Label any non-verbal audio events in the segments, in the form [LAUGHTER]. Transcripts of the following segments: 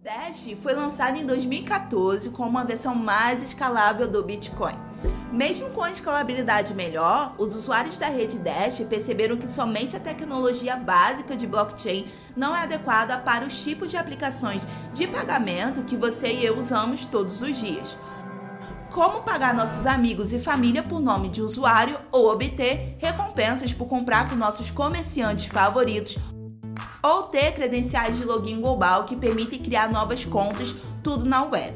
Dash foi lançado em 2014 como uma versão mais escalável do Bitcoin. Mesmo com a escalabilidade melhor, os usuários da rede Dash perceberam que somente a tecnologia básica de blockchain não é adequada para os tipos de aplicações de pagamento que você e eu usamos todos os dias. Como pagar nossos amigos e família por nome de usuário ou obter recompensas por comprar com nossos comerciantes favoritos ou ter credenciais de login global que permitem criar novas contas, tudo na web.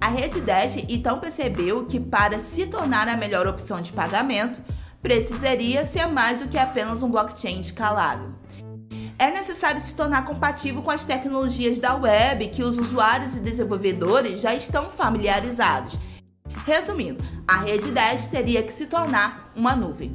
A rede Dash então percebeu que para se tornar a melhor opção de pagamento, precisaria ser mais do que apenas um blockchain escalável. É necessário se tornar compatível com as tecnologias da web que os usuários e desenvolvedores já estão familiarizados. Resumindo, a rede Dash teria que se tornar uma nuvem.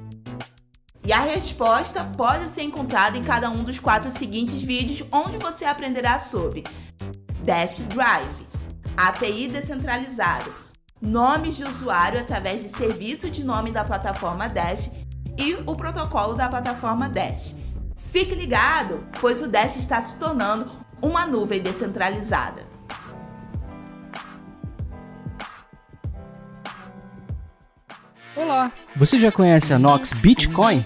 E a resposta pode ser encontrada em cada um dos quatro seguintes vídeos, onde você aprenderá sobre Dash Drive, API descentralizado, nomes de usuário através de serviço de nome da plataforma Dash e o protocolo da plataforma Dash. Fique ligado, pois o Dash está se tornando uma nuvem descentralizada. Olá, você já conhece a Nox Bitcoin?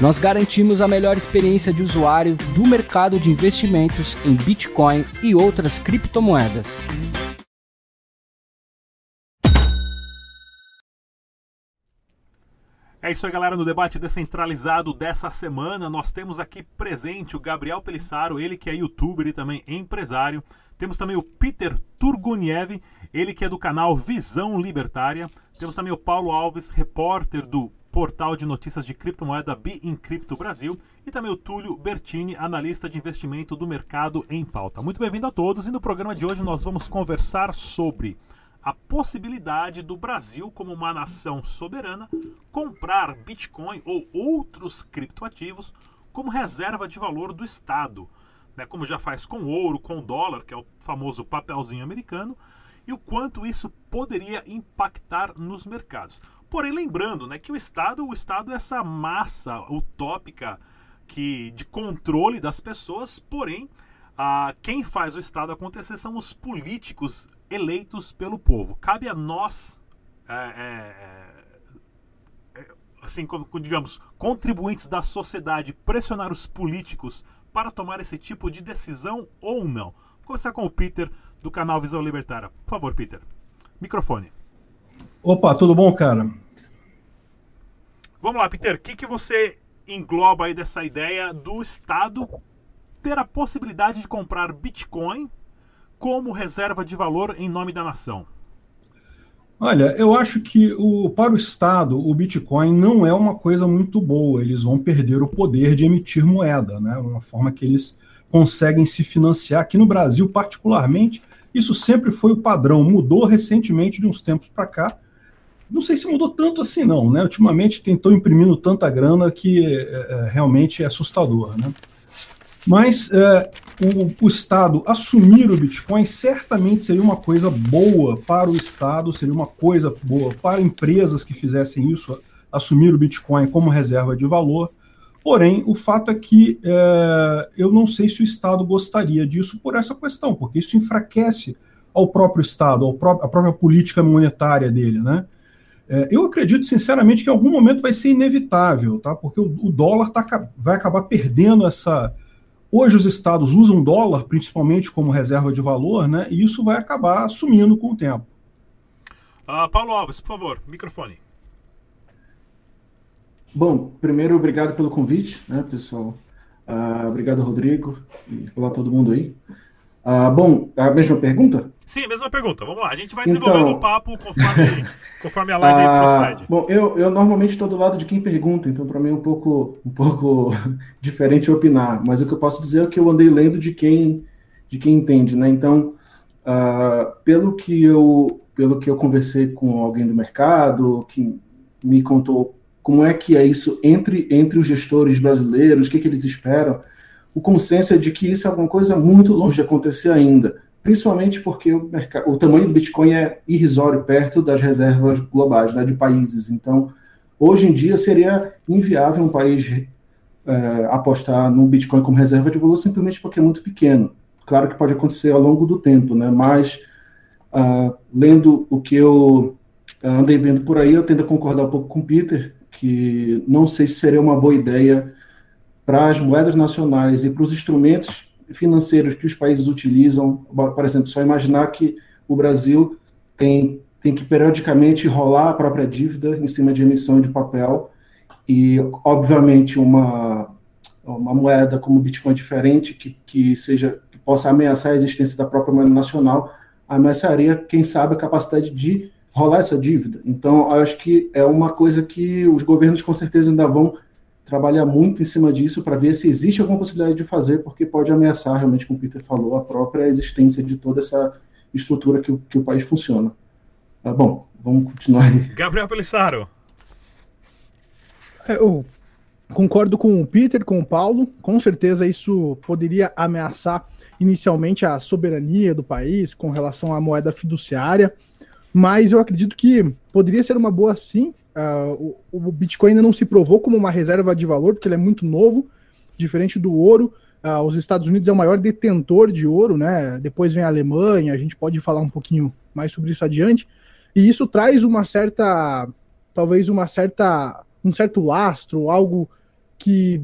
Nós garantimos a melhor experiência de usuário do mercado de investimentos em Bitcoin e outras criptomoedas. É isso aí, galera. No debate descentralizado dessa semana, nós temos aqui presente o Gabriel Pelissaro, ele que é youtuber e também empresário. Temos também o Peter Turguniev, ele que é do canal Visão Libertária. Temos também o Paulo Alves, repórter do portal de notícias de criptomoeda Bi Encrypto Brasil, e também o Túlio Bertini, analista de investimento do mercado em pauta. Muito bem-vindo a todos e no programa de hoje nós vamos conversar sobre a possibilidade do Brasil, como uma nação soberana, comprar Bitcoin ou outros criptoativos como reserva de valor do Estado, né, como já faz com ouro, com dólar, que é o famoso papelzinho americano, e o quanto isso poderia impactar nos mercados. Porém, lembrando né, que o Estado, o Estado é essa massa utópica que, de controle das pessoas, porém, a, quem faz o Estado acontecer são os políticos eleitos pelo povo. Cabe a nós, é, é, é, assim como, digamos, contribuintes da sociedade, pressionar os políticos para tomar esse tipo de decisão ou não. Vou começar com o Peter, do canal Visão Libertária. Por favor, Peter. Microfone. Opa, tudo bom, cara? Vamos lá, Peter. O que, que você engloba aí dessa ideia do Estado ter a possibilidade de comprar Bitcoin como reserva de valor em nome da nação? Olha, eu acho que o, para o Estado o Bitcoin não é uma coisa muito boa. Eles vão perder o poder de emitir moeda, né? Uma forma que eles conseguem se financiar. Aqui no Brasil, particularmente, isso sempre foi o padrão. Mudou recentemente de uns tempos para cá. Não sei se mudou tanto assim, não. Né? Ultimamente tentou imprimindo tanta grana que é, é, realmente é assustador. Né? Mas é, o, o, Estado assumir o Bitcoin certamente seria uma coisa boa para o Estado, seria uma coisa boa para empresas que fizessem isso, assumir o Bitcoin como reserva de valor, Porém, o fato é que é, eu não sei se o Estado gostaria disso por essa questão, porque isso enfraquece ao próprio Estado, ao pró a própria política monetária dele, né? É, eu acredito, sinceramente, que em algum momento vai ser inevitável, tá? Porque o, o dólar tá, vai acabar perdendo essa. Hoje os estados usam dólar principalmente como reserva de valor, né? E isso vai acabar sumindo com o tempo. Uh, Paulo Alves, por favor, microfone. Bom, primeiro, obrigado pelo convite, né, pessoal? Uh, obrigado, Rodrigo, e olá todo mundo aí. Uh, bom, a mesma pergunta? Sim, mesma pergunta. Vamos lá. A gente vai desenvolvendo então, o papo conforme, [LAUGHS] conforme a live uh, procede. Bom, eu, eu normalmente estou do lado de quem pergunta, então para mim é um pouco, um pouco [LAUGHS] diferente opinar. Mas o que eu posso dizer é que eu andei lendo de quem, de quem entende, né? Então, pelo que eu pelo que eu conversei com alguém do mercado, que me contou como é que é isso entre, entre os gestores brasileiros, o que, que eles esperam, o consenso é de que isso é alguma coisa muito longe de acontecer ainda, principalmente porque o, mercado, o tamanho do Bitcoin é irrisório perto das reservas globais, né, de países. Então, hoje em dia seria inviável um país é, apostar no Bitcoin como reserva de valor simplesmente porque é muito pequeno. Claro que pode acontecer ao longo do tempo, né, mas Uh, lendo o que eu ah, andei vendo por aí, eu tendo a concordar um pouco com o Peter, que não sei se seria uma boa ideia para as moedas nacionais e para os instrumentos financeiros que os países utilizam. Por exemplo, só imaginar que o Brasil tem, tem que periodicamente rolar a própria dívida em cima de emissão de papel e, obviamente, uma, uma moeda como o Bitcoin diferente que, que seja que possa ameaçar a existência da própria moeda nacional ameaçaria, quem sabe, a capacidade de rolar essa dívida. Então, acho que é uma coisa que os governos com certeza ainda vão trabalhar muito em cima disso para ver se existe alguma possibilidade de fazer, porque pode ameaçar, realmente, como o Peter falou, a própria existência de toda essa estrutura que, que o país funciona. Ah, bom, vamos continuar aí. [LAUGHS] Gabriel Pelissaro. É, eu concordo com o Peter, com o Paulo. Com certeza isso poderia ameaçar inicialmente a soberania do país com relação à moeda fiduciária, mas eu acredito que poderia ser uma boa sim. Uh, o, o, Bitcoin ainda não se provou como uma reserva de valor, porque ele é muito novo, diferente do ouro. Uh, os Estados Unidos é o maior detentor de ouro, né? Depois vem a Alemanha, a gente pode falar um pouquinho mais sobre isso adiante. E isso traz uma certa, talvez uma certa, um certo lastro, algo que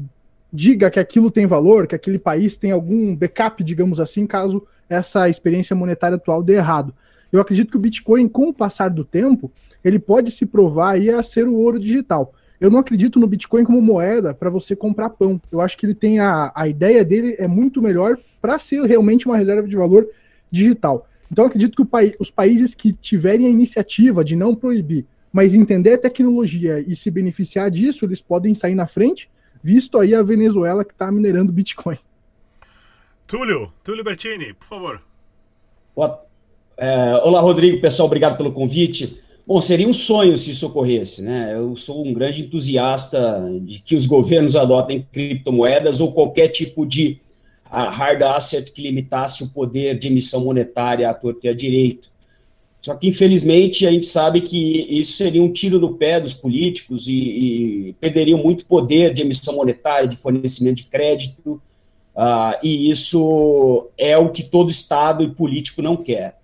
diga que aquilo tem valor, que aquele país tem algum backup, digamos assim, caso essa experiência monetária atual dê errado. Eu acredito que o Bitcoin, com o passar do tempo, ele pode se provar aí a ser o ouro digital. Eu não acredito no Bitcoin como moeda para você comprar pão. Eu acho que ele tem a, a ideia dele é muito melhor para ser realmente uma reserva de valor digital. Então eu acredito que o, os países que tiverem a iniciativa de não proibir, mas entender a tecnologia e se beneficiar disso, eles podem sair na frente visto aí a Venezuela que está minerando Bitcoin. Túlio, Túlio Bertini, por favor. É, olá, Rodrigo, pessoal, obrigado pelo convite. Bom, seria um sonho se isso ocorresse, né? Eu sou um grande entusiasta de que os governos adotem criptomoedas ou qualquer tipo de hard asset que limitasse o poder de emissão monetária à torta e à direito. Só que, infelizmente, a gente sabe que isso seria um tiro no pé dos políticos e, e perderiam muito poder de emissão monetária, de fornecimento de crédito, uh, e isso é o que todo Estado e político não quer.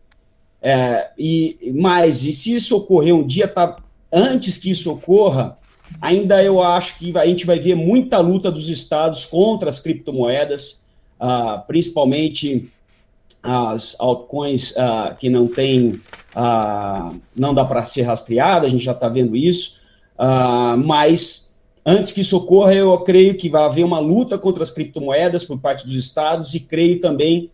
É, e mais, e se isso ocorrer um dia, tá, antes que isso ocorra, ainda eu acho que a gente vai ver muita luta dos Estados contra as criptomoedas, uh, principalmente as altcoins uh, que não tem, uh, não dá para ser rastreada, a gente já está vendo isso, uh, mas antes que isso ocorra, eu creio que vai haver uma luta contra as criptomoedas por parte dos estados e creio também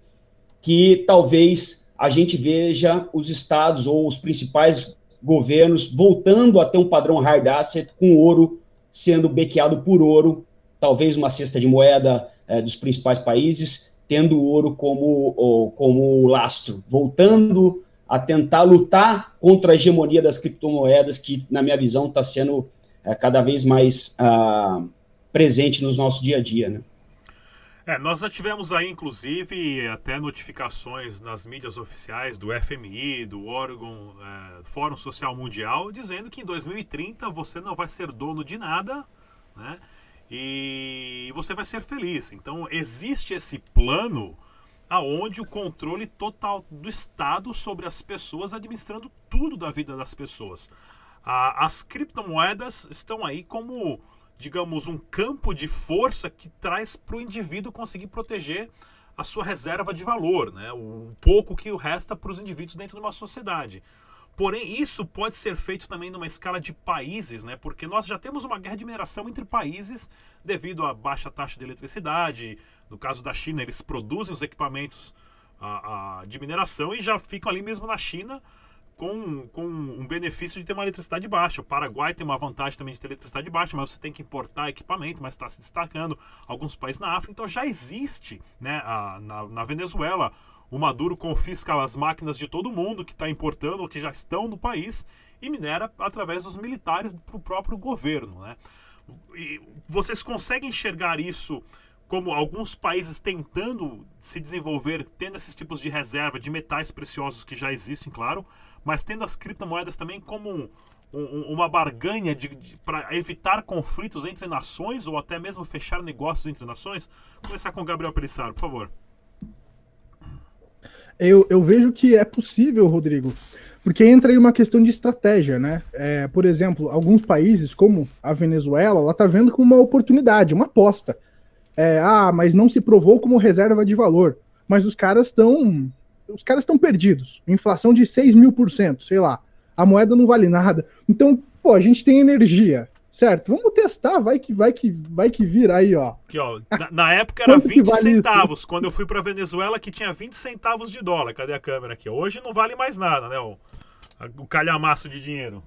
que talvez a gente veja os estados ou os principais governos voltando a ter um padrão hard asset com ouro sendo bequeado por ouro, talvez uma cesta de moeda eh, dos principais países, tendo ouro como, como lastro, voltando a tentar lutar contra a hegemonia das criptomoedas, que, na minha visão, está sendo é, cada vez mais uh, presente no nosso dia a dia. Né? É, nós já tivemos aí, inclusive, até notificações nas mídias oficiais do FMI, do órgão é, Fórum Social Mundial, dizendo que em 2030 você não vai ser dono de nada, né? e você vai ser feliz. Então existe esse plano aonde o controle total do Estado sobre as pessoas administrando tudo da vida das pessoas. as criptomoedas estão aí como, digamos, um campo de força que traz para o indivíduo conseguir proteger a sua reserva de valor, né? o pouco que resta para os indivíduos dentro de uma sociedade. Porém, isso pode ser feito também numa escala de países, né? Porque nós já temos uma guerra de mineração entre países devido à baixa taxa de eletricidade. No caso da China, eles produzem os equipamentos a, a, de mineração e já ficam ali mesmo na China com, com um benefício de ter uma eletricidade baixa. O Paraguai tem uma vantagem também de ter eletricidade baixa, mas você tem que importar equipamento, mas está se destacando. Alguns países na África, então já existe, né? A, na, na Venezuela o Maduro confisca as máquinas de todo mundo que está importando ou que já estão no país e minera através dos militares para o próprio governo. Né? E vocês conseguem enxergar isso como alguns países tentando se desenvolver, tendo esses tipos de reserva de metais preciosos que já existem, claro, mas tendo as criptomoedas também como um, um, uma barganha para evitar conflitos entre nações ou até mesmo fechar negócios entre nações? Vou começar com o Gabriel Pelissaro, por favor eu, eu vejo que é possível, Rodrigo, porque entra aí uma questão de estratégia, né? É, por exemplo, alguns países, como a Venezuela, ela tá vendo como uma oportunidade, uma aposta. É, ah, mas não se provou como reserva de valor. Mas os caras estão. Os caras estão perdidos. Inflação de 6 mil por cento, sei lá. A moeda não vale nada. Então, pô, a gente tem energia. Certo, vamos testar, vai que vai que vai que vira aí, ó. Aqui, ó na, na época era [LAUGHS] 20 vale centavos, isso? quando eu fui para Venezuela que tinha 20 centavos de dólar. Cadê a câmera aqui? Hoje não vale mais nada, né? O, o calhamaço de dinheiro.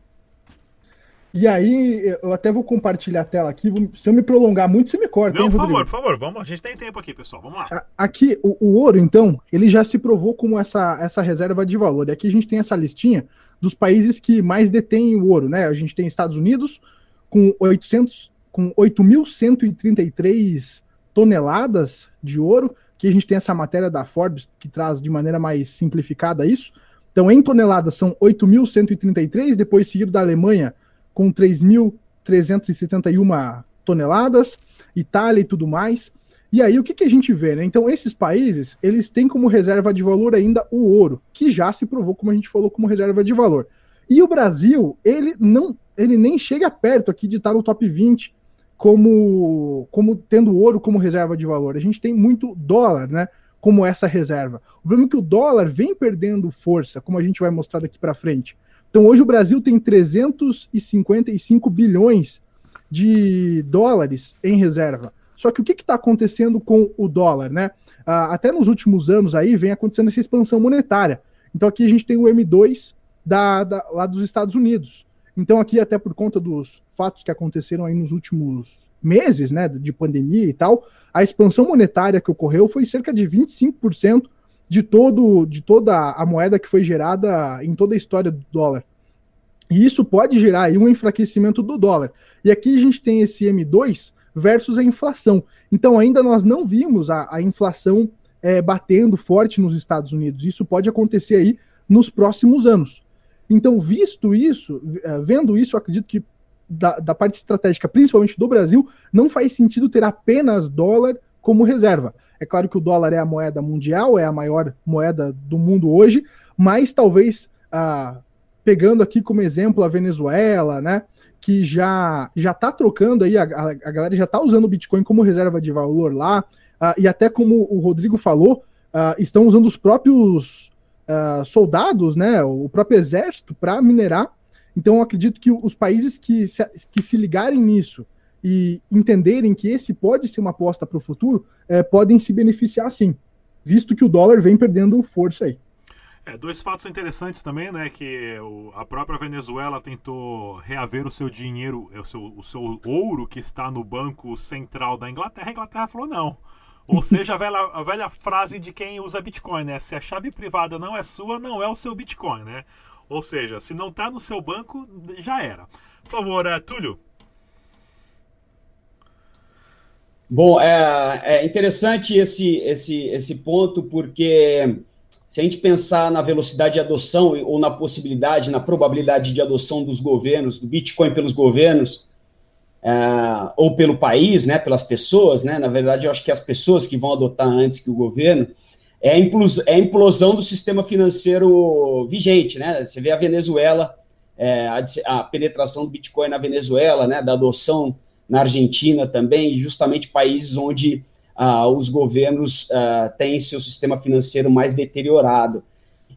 E aí, eu até vou compartilhar a tela aqui. Se eu me prolongar muito, você me corta. Não, hein, por favor, por favor. Vamos, a gente tem tempo aqui, pessoal. Vamos lá. Aqui, o, o, ouro, então, ele já se provou como essa, essa reserva de valor. E aqui a gente tem essa listinha dos países que mais detêm o ouro, né? A gente tem Estados Unidos, com 800, com 8.133 toneladas de ouro, que a gente tem essa matéria da Forbes que traz de maneira mais simplificada isso. Então, em toneladas são 8.133, depois seguido da Alemanha com 3.371 toneladas, Itália e tudo mais. E aí, o que, que a gente vê? Né? Então, esses países, eles têm como reserva de valor ainda o ouro, que já se provou, como a gente falou, como reserva de valor. E o Brasil, ele não ele nem chega perto aqui de estar no top 20 como, como tendo ouro como reserva de valor. A gente tem muito dólar, né? Como essa reserva. O problema é que o dólar vem perdendo força, como a gente vai mostrar daqui para frente. Então, hoje o Brasil tem 355 bilhões de dólares em reserva. Só que o que está acontecendo com o dólar, né? Ah, até nos últimos anos aí vem acontecendo essa expansão monetária. Então aqui a gente tem o M2 da, da, lá dos Estados Unidos. Então, aqui, até por conta dos fatos que aconteceram aí nos últimos meses, né, de pandemia e tal, a expansão monetária que ocorreu foi cerca de 25% de, todo, de toda a moeda que foi gerada em toda a história do dólar. E isso pode gerar aí um enfraquecimento do dólar. E aqui a gente tem esse M2 versus a inflação. Então, ainda nós não vimos a, a inflação é, batendo forte nos Estados Unidos. Isso pode acontecer aí nos próximos anos. Então, visto isso, eh, vendo isso, acredito que da, da, parte estratégica, principalmente do Brasil, não faz sentido ter apenas dólar como reserva. É claro que o dólar é a moeda mundial, é a maior moeda do mundo hoje, mas talvez ah, pegando aqui como exemplo a Venezuela, né, que já já está trocando aí, a, a, galera já está usando o Bitcoin como reserva de valor lá, ah, e até como o Rodrigo falou, ah, estão usando os próprios uh, soldados, né, o próprio exército, para minerar. Então, acredito que os países que se, que se ligarem nisso e entenderem que esse pode ser uma aposta para o futuro, é, podem se beneficiar sim, visto que o dólar vem perdendo força aí. É, dois fatos interessantes também, né? Que o, a própria Venezuela tentou reaver o seu dinheiro, o seu, o seu ouro que está no Banco Central da Inglaterra. A Inglaterra falou: não, ou seja, a velha, a velha frase de quem usa Bitcoin, né? Se a chave privada não é sua, não é o seu Bitcoin, né? Ou seja, se não está no seu banco, já era. Por favor, é, Túlio. Bom, é, é interessante esse, esse, esse ponto, porque se a gente pensar na velocidade de adoção ou na possibilidade, na probabilidade de adoção dos governos, do Bitcoin pelos governos, uh, ou pelo país, né, pelas pessoas, né, na verdade eu acho que as pessoas que vão adotar antes que o governo, é a, implosão, é a implosão do sistema financeiro vigente, né, você vê a Venezuela, é, a, a, penetração do Bitcoin na Venezuela, né, da adoção na Argentina também, justamente países onde uh, os governos uh, têm seu sistema financeiro mais deteriorado.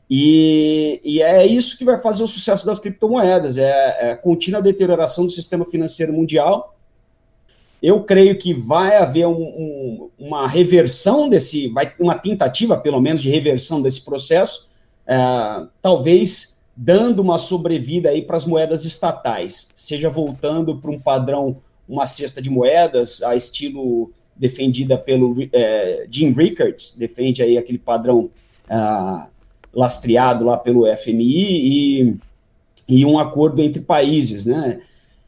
E, e, é isso que vai fazer o sucesso das criptomoedas, é, é, a contínua deterioração do sistema financeiro mundial. Eu creio que vai haver um, um, uma reversão desse, vai uma tentativa, pelo menos, de reversão desse processo, é, talvez dando uma sobrevida aí para as moedas estatais, seja voltando para um padrão, uma cesta de moedas, a estilo defendida pelo é, Jim Rickards, defende aí aquele padrão ah, lastreado lá pelo FMI e, e um acordo entre países, né?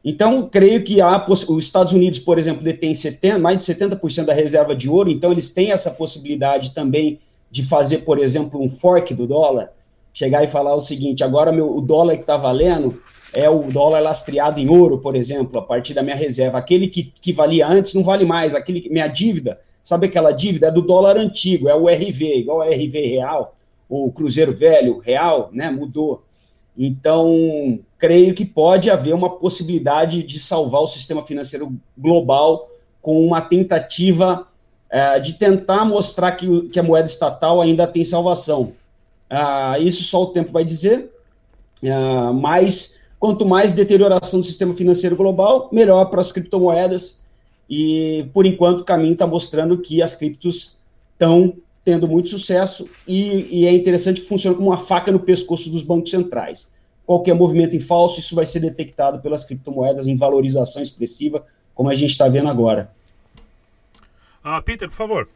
Então, creio que há, os Estados Unidos, por exemplo, detém 70, mais de 70% da reserva de ouro, então eles têm essa possibilidade também de fazer, por exemplo, um fork do dólar, chegar e falar o seguinte, agora meu, o dólar que está valendo é o dólar lastreado em ouro, por exemplo, a partir da minha reserva. Aquele que, que valia antes não vale mais, aquele minha dívida, sabe aquela dívida? É do dólar antigo, é o RV, igual o RV real, o Cruzeiro Velho, Real, né, mudou. Então, creio que pode haver uma possibilidade de salvar o sistema financeiro global com uma tentativa é, de tentar mostrar que, que, a moeda estatal ainda tem salvação. Ah, isso só o tempo vai dizer, ah, mas quanto mais deterioração do sistema financeiro global, melhor para as criptomoedas. E, por enquanto, o caminho está mostrando que as criptos estão tendo muito sucesso e, e, é interessante que funciona como uma faca no pescoço dos bancos centrais. Qualquer movimento em falso, isso vai ser detectado pelas criptomoedas em valorização expressiva, como a gente está vendo agora. Ah, Peter, por favor.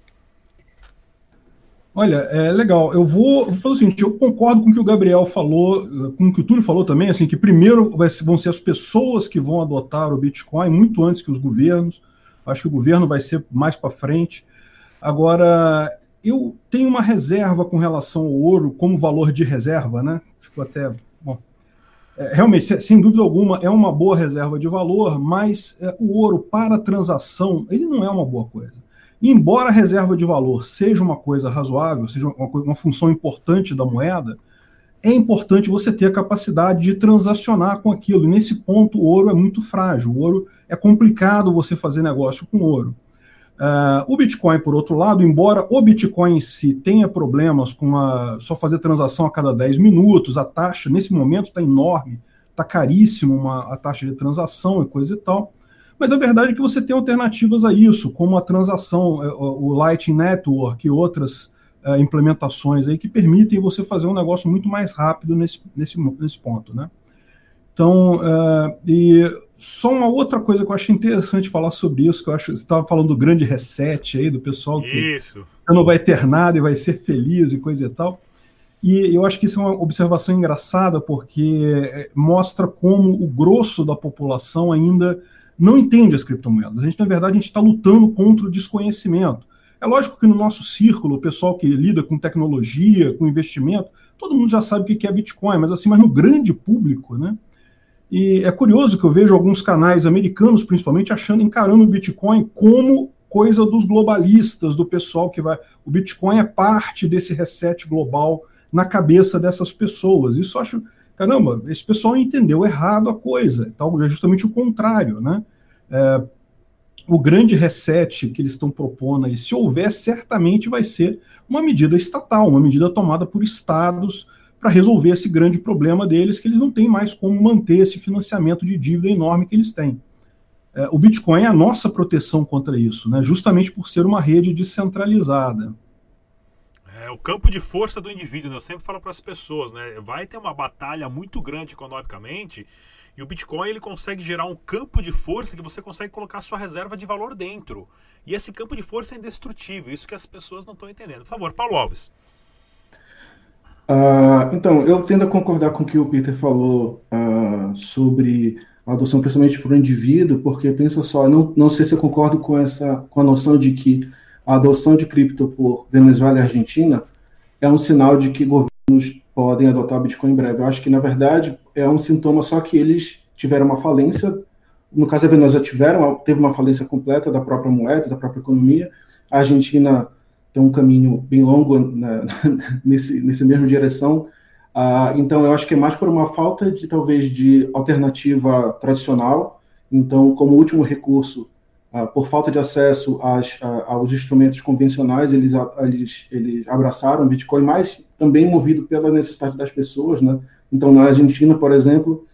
Olha, é legal. Eu vou, vou fazer o seguinte: eu concordo com o que o Gabriel falou, com o que o Túlio falou também, assim, que primeiro vão ser as pessoas que vão adotar o Bitcoin, muito antes que os governos. Acho que o governo vai ser mais para frente. Agora, eu tenho uma reserva com relação ao ouro como valor de reserva, né? Ficou até. Bom, é, realmente, sem dúvida alguma, é uma boa reserva de valor, mas é, o ouro para transação, ele não é uma boa coisa. Embora a reserva de valor seja uma coisa razoável, seja uma, uma função importante da moeda, é importante você ter a capacidade de transacionar com aquilo. E nesse ponto, o ouro é muito frágil. O ouro é complicado você fazer negócio com ouro. Uh, o Bitcoin, por outro lado, embora o Bitcoin em si tenha problemas com a, só fazer transação a cada 10 minutos, a taxa nesse momento está enorme, está caríssimo uma, a taxa de transação e coisa e tal. Mas a verdade é que você tem alternativas a isso, como a transação, é, o Lightning Network e outras uh, implementações aí que permitem você fazer um negócio muito mais rápido nesse, nesse, nesse ponto, né? Então, uh, e só uma outra coisa que eu acho interessante falar sobre isso, que eu acho você estava falando do grande reset aí, do pessoal que isso. não vai ter nada e vai ser feliz e coisa e tal. E eu acho que isso é uma observação engraçada, porque mostra como o grosso da população ainda não entende as criptomoedas. A gente, na verdade, a gente está lutando contra o desconhecimento. É lógico que no nosso círculo, o pessoal que lida com tecnologia, com investimento, todo mundo já sabe o que é Bitcoin, mas assim, mas no grande público, né? E é curioso que eu vejo alguns canais americanos, principalmente, achando, encarando o Bitcoin como coisa dos globalistas, do pessoal que vai. O Bitcoin é parte desse reset global na cabeça dessas pessoas. Isso eu acho. Caramba, esse pessoal entendeu errado a coisa. Tal, é justamente o contrário, né? É, o grande reset que eles estão propondo aí, se houver, certamente vai ser uma medida estatal, uma medida tomada por estados para resolver esse grande problema deles, que eles não têm mais como manter esse financiamento de dívida enorme que eles têm. É, o Bitcoin é a nossa proteção contra isso, né? justamente por ser uma rede descentralizada. É o campo de força do indivíduo, né? eu sempre falo para as pessoas, né? vai ter uma batalha muito grande economicamente e o Bitcoin ele consegue gerar um campo de força que você consegue colocar sua reserva de valor dentro. E esse campo de força é indestrutível, isso que as pessoas não estão entendendo. Por favor, Paulo Alves. Uh, então, eu tendo a concordar com o que o Peter falou uh, sobre a adoção principalmente por um indivíduo, porque pensa só, não, não sei se eu concordo com essa com a noção de que a adoção de cripto por Venezuela e Argentina é um sinal de que governos podem adotar Bitcoin em breve. Eu acho que, na verdade, é um sintoma só que eles tiveram uma falência no caso da Venezuela tiveram, teve uma falência completa da própria moeda, da própria economia. A Argentina tem um caminho bem longo né, [LAUGHS] nesse, nessa mesma direção. Uh, então, eu acho que é mais por uma falta de, talvez, de alternativa tradicional. Então, como último recurso, por falta de acesso às, aos instrumentos convencionais, eles, eles, eles abraçaram o Bitcoin, mas também movido pela necessidade das pessoas. Né? Então, na Argentina, por exemplo,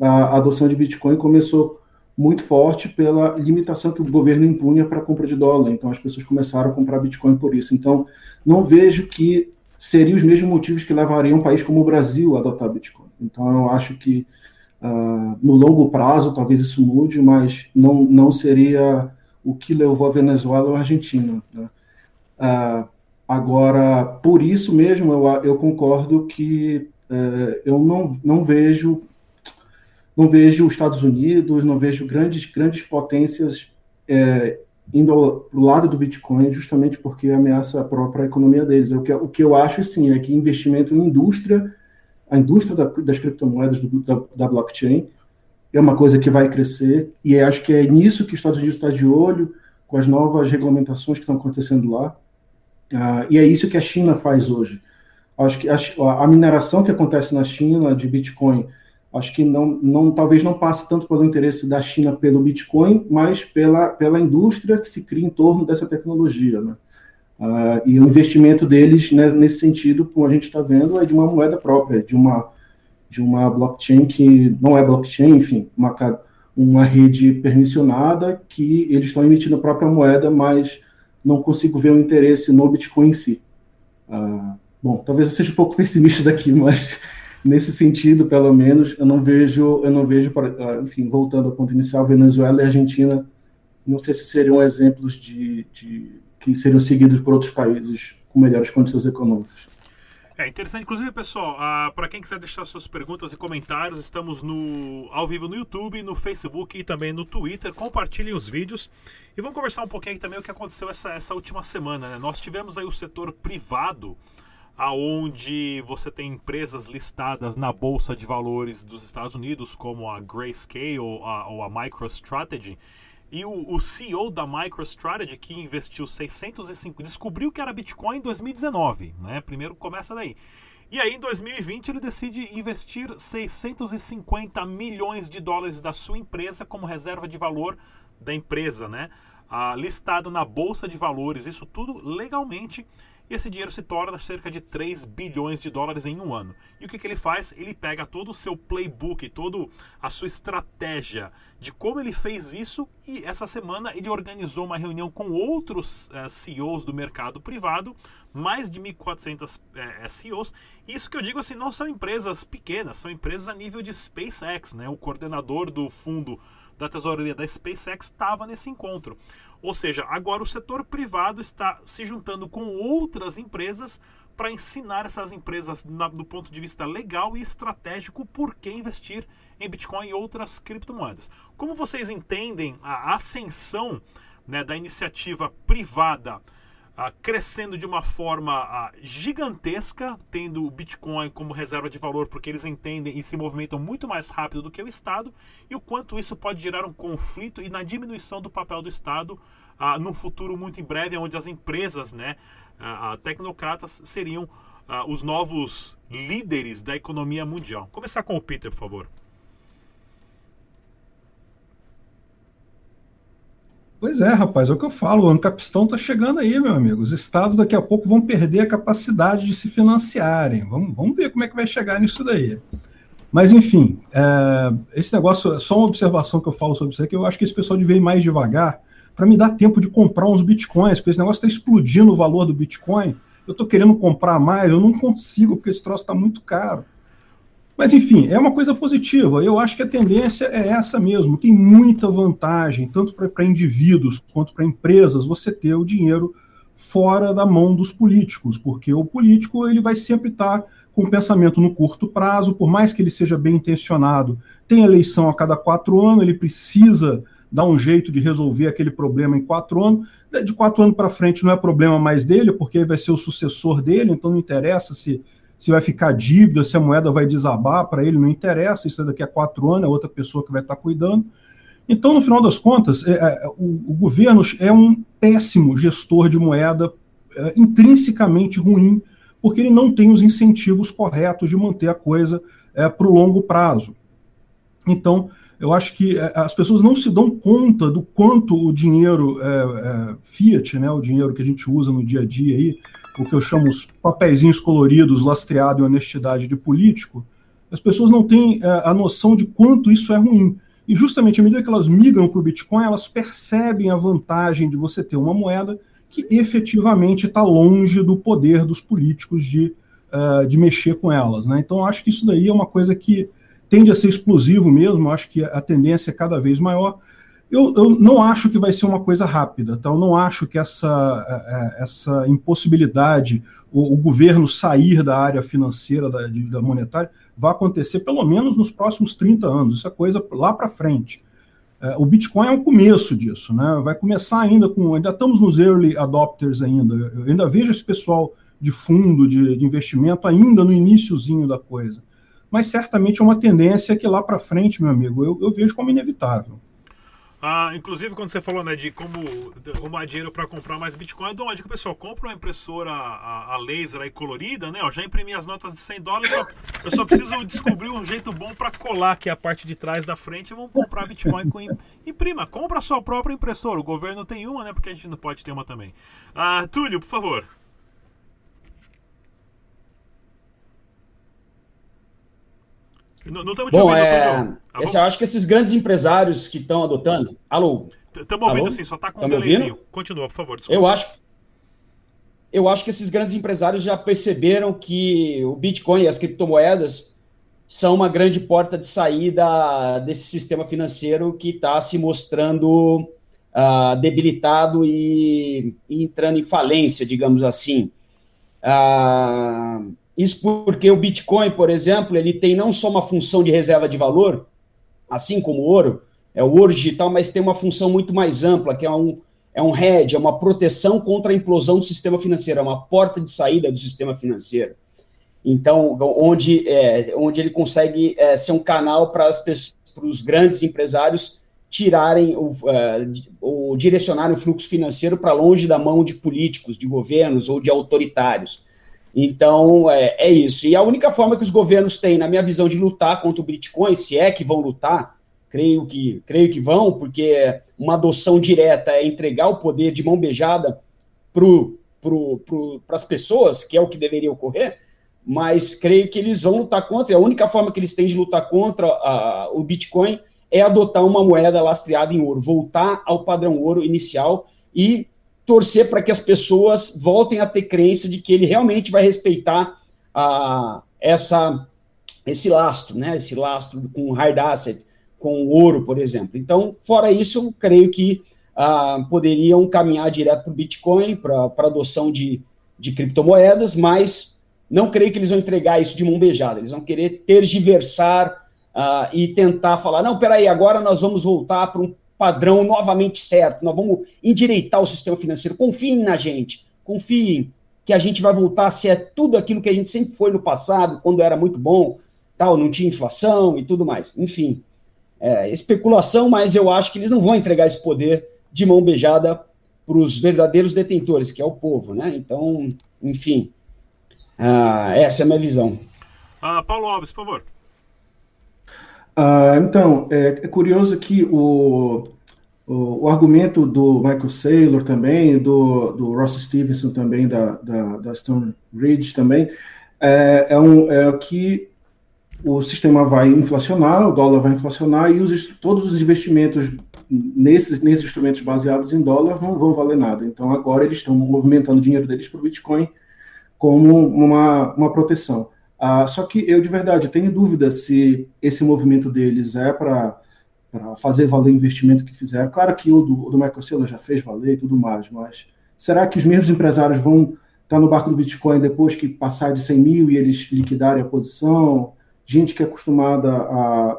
a adoção de Bitcoin começou muito forte pela limitação que o governo impunha para a compra de dólar. Então, as pessoas começaram a comprar Bitcoin por isso. Então, não vejo que seriam os mesmos motivos que levariam um país como o Brasil a adotar Bitcoin. Então, eu acho que uh, no longo prazo talvez isso mude, mas não, não seria o que levou a Venezuela ou a Argentina. Né? Uh, agora, por isso mesmo, eu, eu concordo que uh, eu não, não vejo não vejo os Estados Unidos, não vejo grandes grandes potências é, indo ao lado do Bitcoin justamente porque ameaça a própria economia deles. O que, o que eu acho, sim, é que investimento em indústria, a indústria da, das criptomoedas, do, da, da, blockchain, é uma coisa que vai crescer, e acho que é nisso que os Estados Unidos está de olho, com as novas regulamentações que estão acontecendo lá, uh, e é isso que a China faz hoje. Acho que a, a mineração que acontece na China de Bitcoin acho que não, não, talvez não passe tanto pelo interesse da China pelo Bitcoin, mas pela, pela indústria que se cria em torno dessa tecnologia. Né? Uh, e o investimento deles né, nesse sentido, como a gente está vendo, é de uma moeda própria, de uma, de uma blockchain que não é blockchain, enfim, uma, uma rede permissionada que eles estão emitindo a própria moeda, mas não consigo ver o interesse no Bitcoin em si. Uh, bom, talvez eu seja um pouco [LAUGHS] pessimista daqui, mas [LAUGHS] nesse sentido, pelo menos, eu não vejo, eu não vejo, ah, enfim, voltando ao ponto inicial, Venezuela e Argentina, não sei se seriam exemplos de, de que seriam seguidos por outros países com melhores condições econômicas. É interessante, inclusive, pessoal, ah, para quem quiser deixar suas perguntas e comentários, estamos no ao vivo no YouTube, no Facebook e também no Twitter. Compartilhem os vídeos e vamos conversar um pouquinho também o que aconteceu essa, essa última semana. Né? Nós tivemos aí o setor privado aonde você tem empresas listadas na bolsa de valores dos Estados Unidos, como a Grayscale ou a, ou a MicroStrategy. E o, o, CEO da MicroStrategy, que investiu 605, descobriu que era Bitcoin em 2019, né? Primeiro começa daí. E aí, em 2020, ele decide investir 650 milhões de dólares da sua empresa como reserva de valor da empresa, né? Ah, listado na bolsa de valores, isso tudo legalmente e esse dinheiro se torna cerca de 3 bilhões de dólares em um ano. E o que, que ele faz? Ele pega todo o seu playbook, toda a sua estratégia de como ele fez isso e essa semana ele organizou uma reunião com outros eh, CEOs do mercado privado, mais de 1.400 uh, CEOs. Isso que eu digo assim, não são empresas pequenas, são empresas a nível de SpaceX, né? O coordenador do fundo da tesouraria da SpaceX estava nesse encontro. Ou seja, agora o setor privado está se juntando com outras empresas para ensinar essas empresas, na, do ponto de vista legal e estratégico, por que investir em Bitcoin e outras criptomoedas. Como vocês entendem a ascensão né, da iniciativa privada ah, crescendo de uma forma ah, gigantesca, tendo o Bitcoin como reserva de valor, porque eles entendem e se movimentam muito mais rápido do que o Estado, e o quanto isso pode gerar um conflito e na diminuição do papel do Estado ah, num futuro muito em breve, onde as empresas né, ah, tecnocratas seriam ah, os novos líderes da economia mundial. Começar com o Peter, por favor. Pois é, rapaz, é o que eu falo, o Ancapistão está chegando aí, meu amigo. Os estados daqui a pouco vão perder a capacidade de se financiarem. Vamos, vamos ver como é que vai chegar nisso daí. Mas, enfim, é, esse negócio, é só uma observação que eu falo sobre isso aqui, eu acho que esse pessoal devia ir mais devagar para me dar tempo de comprar uns bitcoins, porque esse negócio está explodindo o valor do bitcoin. Eu estou querendo comprar mais, eu não consigo, porque esse troço está muito caro. Mas, enfim, é uma coisa positiva. Eu acho que a tendência é essa mesmo. Tem muita vantagem, tanto para indivíduos quanto para empresas, você ter o dinheiro fora da mão dos políticos, porque o político ele vai sempre estar tá com o pensamento no curto prazo, por mais que ele seja bem intencionado. Tem eleição a cada quatro anos, ele precisa dar um jeito de resolver aquele problema em quatro anos. De quatro anos para frente não é problema mais dele, porque vai ser o sucessor dele, então não interessa se se vai ficar dívida, se a moeda vai desabar, para ele não interessa, isso é daqui a quatro anos, é outra pessoa que vai estar cuidando. Então, no final das contas, é, é, o, o, governo é um péssimo gestor de moeda, é, intrinsecamente ruim, porque ele não tem os incentivos corretos de manter a coisa é, para o longo prazo. Então, eu acho que é, as pessoas não se dão conta do quanto o dinheiro é, é, fiat, né, o dinheiro que a gente usa no dia a dia aí, o que eu chamo os papeizinhos coloridos lastreado em honestidade de político, as pessoas não têm é, a noção de quanto isso é ruim. E justamente à medida que elas migram para o Bitcoin, elas percebem a vantagem de você ter uma moeda que efetivamente está longe do poder dos políticos de, uh, de mexer com elas. Né? Então, acho que isso daí é uma coisa que tende a ser explosivo mesmo, acho que a tendência é cada vez maior. Eu, eu não acho que vai ser uma coisa rápida, tá? eu não acho que essa, é, é, essa impossibilidade, o, o governo sair da área financeira, da, de, da monetária, vai acontecer pelo menos nos próximos 30 anos, isso é coisa lá para frente. É, o Bitcoin é o começo disso, né? Vai começar ainda com. Ainda estamos nos early adopters ainda. Eu ainda vejo esse pessoal de fundo de, de investimento ainda no iníciozinho da coisa mas certamente é uma tendência que lá para frente, meu amigo, eu, eu vejo como inevitável. Ah, inclusive, quando você falou né, de como arrumar dinheiro para comprar mais Bitcoin, eu dou uma dica, pessoal, compra uma impressora a, a laser aí colorida, né? Eu já imprimi as notas de 100 dólares, eu só preciso descobrir um jeito bom para colar aqui a parte de trás da frente e vamos comprar Bitcoin com imprima. Compra a sua própria impressora, o governo tem uma, né? Porque a gente não pode ter uma também. Ah, Túlio, por favor. Não, estamos te Bom, ouvindo, é... Tá Esse, eu acho que esses grandes empresários que estão adotando. Alô? Estamos ouvindo sim, só está com um delayzinho. Continua, por favor. Desculpa. Eu acho. Eu acho que esses grandes empresários já perceberam que o Bitcoin e as criptomoedas são uma grande porta de saída desse sistema financeiro que está se mostrando uh, debilitado e, e, entrando em falência, digamos assim. Uh, isso porque o Bitcoin, por exemplo, ele tem não só uma função de reserva de valor, assim como o ouro, é o ouro digital, mas tem uma função muito mais ampla, que é um, é um hedge, é uma proteção contra a implosão do sistema financeiro, é uma porta de saída do sistema financeiro. Então, onde, é, onde ele consegue é, ser um canal para os grandes empresários tirarem o, uh, o direcionarem o fluxo financeiro para longe da mão de políticos, de governos ou de autoritários. Então, é, é, isso. E a única forma que os governos têm, na minha visão, de lutar contra o Bitcoin, se é que vão lutar, creio que, creio que vão, porque uma adoção direta é entregar o poder de mão beijada para pro, pro, as pessoas, que é o que deveria ocorrer, mas creio que eles vão lutar contra, e a única forma que eles têm de lutar contra a, o Bitcoin é adotar uma moeda lastreada em ouro, voltar ao padrão ouro inicial e torcer para que as pessoas voltem a ter crença de que ele realmente vai respeitar a, essa, esse lastro, né? Esse lastro com hard asset, com ouro, por exemplo. Então, fora isso, eu creio que ah, poderiam caminhar direto para o Bitcoin, para adoção de, de criptomoedas, mas não creio que eles vão entregar isso de mão beijada. Eles vão querer tergiversar ah, e tentar falar: não, peraí, agora nós vamos voltar para um padrão novamente certo, nós vamos endireitar o sistema financeiro. Confiem na gente, confiem que a gente vai voltar a ser tudo aquilo que a gente sempre foi no passado, quando era muito bom, tal, não tinha inflação e tudo mais. Enfim, é, especulação, mas eu acho que eles não vão entregar esse poder de mão beijada para os verdadeiros detentores, que é o povo, né? Então, enfim, ah, essa é a minha visão. Ah, Paulo Alves, por favor. Ah, então, é, é, curioso que o, o, o, argumento do Michael Saylor também, do, do Ross Stevenson também, da, da, da Stone Ridge também, é, é, um, é que o sistema vai inflacionar, o dólar vai inflacionar e os, todos os investimentos nesses, nesses instrumentos baseados em dólar vão, vão valer nada. Então agora eles estão movimentando o dinheiro deles para o Bitcoin como uma, uma proteção. Ah, só que eu, de verdade, tenho dúvida se esse movimento deles é para fazer valer o investimento que fizeram. Claro que o do, do Saylor já fez valer e tudo mais, mas será que os mesmos empresários vão estar no barco do Bitcoin depois que passar de 100 mil e eles liquidarem a posição? Gente que é acostumada a,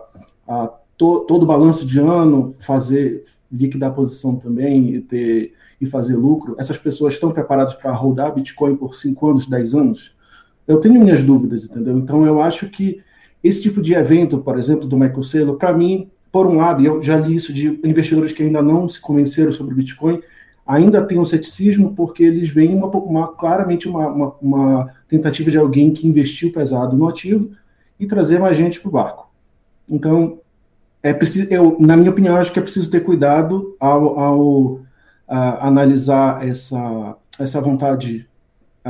a to, todo balanço de ano fazer liquidar a posição também e, ter, e fazer lucro, essas pessoas estão preparadas para rodar Bitcoin por 5 anos, 10 anos? Eu tenho minhas dúvidas, entendeu? Então eu acho que esse tipo de evento, por exemplo, do Michael Saylor, para mim por um lado, e eu já li isso de investidores que ainda não se convenceram sobre o Bitcoin, ainda tem um ceticismo porque eles veem uma, uma claramente uma, uma, uma, tentativa de alguém que investiu pesado no ativo e trazer mais gente para o barco. Então, é preciso, eu, na minha opinião, acho que é preciso ter cuidado ao, ao a, analisar essa, essa vontade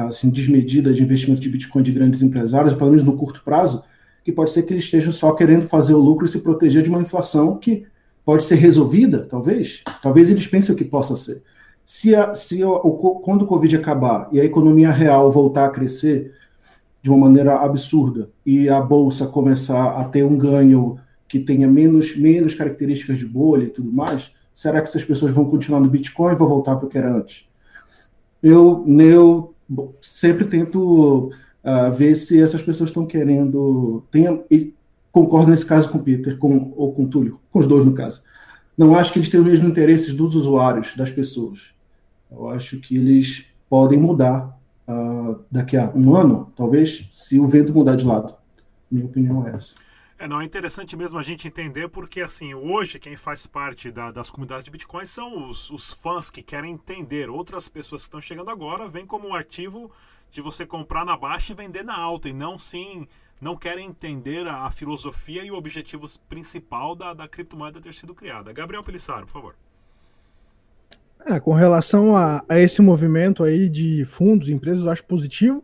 assim, desmedida de investimento de Bitcoin de grandes empresários, pelo menos no curto prazo, que pode ser que eles estejam só querendo fazer o lucro e se proteger de uma inflação que pode ser resolvida, talvez. Talvez eles pensem que possa ser. Se, a, se o, quando o Covid acabar e a economia real voltar a crescer de uma maneira absurda e a bolsa começar a ter um ganho que tenha menos, menos características de bolha e tudo mais, será que essas pessoas vão continuar no Bitcoin ou vão voltar para o que era antes? Eu, eu sempre tento uh, ver se essas pessoas estão querendo. Tenha, e concordo nesse caso com o Peter com, ou com o Túlio, com os dois no caso. Não acho que eles tenham os mesmos interesses dos usuários, das pessoas. Eu acho que eles podem mudar uh, daqui a um ano, talvez, se o vento mudar de lado. Minha opinião é essa. É, não, é interessante mesmo a gente entender porque, assim, hoje quem faz parte da, das comunidades de Bitcoin são os, os, fãs que querem entender. Outras pessoas que estão chegando agora vêm como um ativo de você comprar na baixa e vender na alta, e não sim, não querem entender a, a filosofia e o objetivo principal da, da criptomoeda ter sido criada. Gabriel Pelissaro, por favor. É, com relação a, a, esse movimento aí de fundos, empresas, eu acho positivo.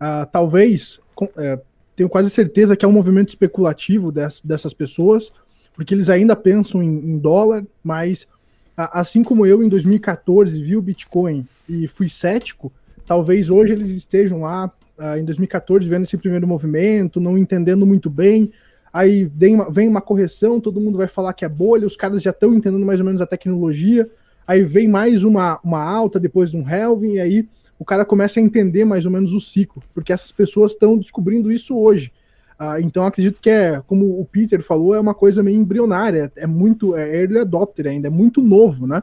Uh, talvez, com, é, tenho quase certeza que é um movimento especulativo dessas, dessas pessoas, porque eles ainda pensam em, em dólar, mas a, assim como eu em 2014 vi o Bitcoin e fui cético, talvez hoje eles estejam lá uh, em 2014 vendo esse primeiro movimento, não entendendo muito bem. Aí vem uma, vem uma correção, todo mundo vai falar que é bolha, os caras já estão entendendo mais ou menos a tecnologia. Aí vem mais uma, uma alta depois de um halving, e aí o cara começa a entender mais ou menos o ciclo, porque essas pessoas estão descobrindo isso hoje. Uh, então acredito que é, como o Peter falou, é uma coisa meio embrionária, é muito é early adopter ainda, é muito novo, né?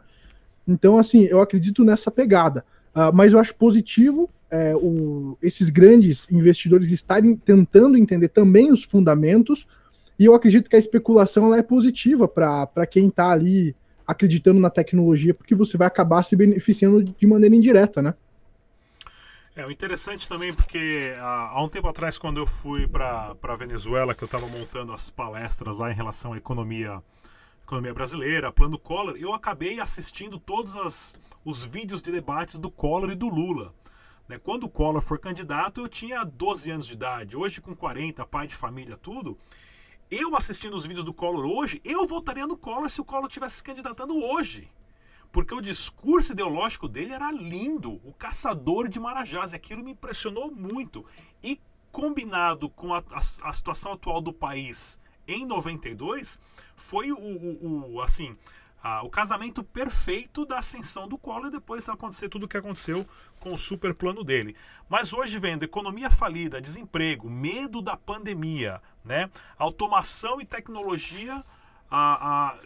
Então, assim, eu acredito nessa pegada. Uh, mas eu acho positivo é, o, esses grandes investidores estarem tentando entender também os fundamentos, e eu acredito que a especulação ela é positiva para quem está ali acreditando na tecnologia, porque você vai acabar se beneficiando de maneira indireta, né? É, interessante também porque há, há um tempo atrás, quando eu fui para a Venezuela, que eu estava montando as palestras lá em relação à economia, economia brasileira, plano Collor, eu acabei assistindo todas as os vídeos de debates do Collor e do Lula. Né? Quando o Collor for candidato, eu tinha 12 anos de idade. Hoje, com 40, pai de família, tudo. Eu assistindo os vídeos do Collor hoje, eu votaria no Collor se o Collor tivesse se candidatando hoje. Porque o discurso ideológico dele era lindo, o caçador de marajás, e aquilo me impressionou muito. E combinado com a, a, a situação atual do país em 92, foi o, o, o assim, o casamento perfeito da ascensão do Collor e depois acontecer tudo o que aconteceu com o super plano dele. Mas hoje vendo economia falida, desemprego, medo da pandemia, né? automação e tecnologia ah,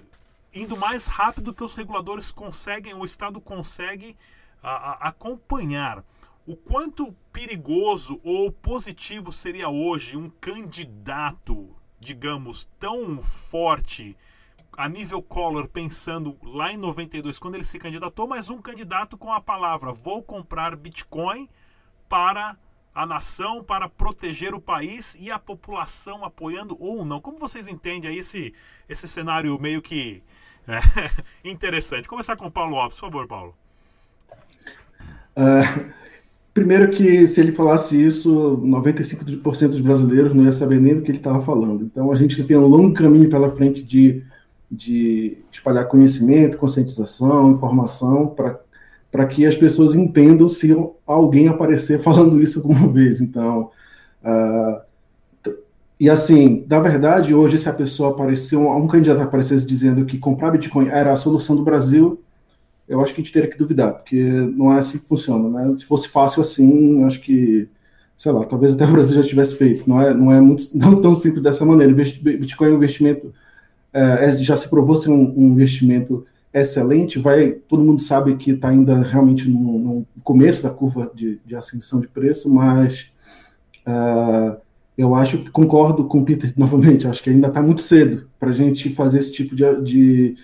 indo mais rápido que os reguladores conseguem, o Estado consegue acompanhar. O quanto perigoso ou positivo seria hoje um candidato, digamos, tão forte a nível Collor pensando lá em 92, quando ele se candidatou, mas um candidato com a palavra vou comprar Bitcoin para a nação, para proteger o país e a população apoiando ou não. Como vocês entendem aí esse, esse cenário meio que é, [LAUGHS] interessante? Começar com o Paulo Alves, por favor, Paulo. Uh, primeiro que se ele falasse isso, 95% dos brasileiros não ia saber nem do que ele estava falando. Então a gente tem um longo caminho pela frente de de espalhar conhecimento, conscientização, informação, para que as pessoas entendam se alguém aparecer [LAUGHS] falando isso alguma vez. Então, uh, e assim, na verdade, hoje, se a pessoa aparecer, um, candidato aparecesse dizendo que comprar Bitcoin era a solução do Brasil, eu acho que a gente teria que duvidar, porque não é assim que funciona. Né? Se fosse fácil assim, acho que, sei lá, talvez até o Brasil já tivesse feito. Não é, não é muito, [LAUGHS] não tão simples dessa maneira. Bitcoin é um investimento é, é, já se provou ser um, um, investimento excelente, vai, todo mundo sabe que está ainda realmente no, no, começo da curva de, de, ascensão de preço, mas uh, eu acho que concordo com o Peter [LAUGHS] novamente, acho que ainda está muito cedo para a gente fazer esse tipo de, de,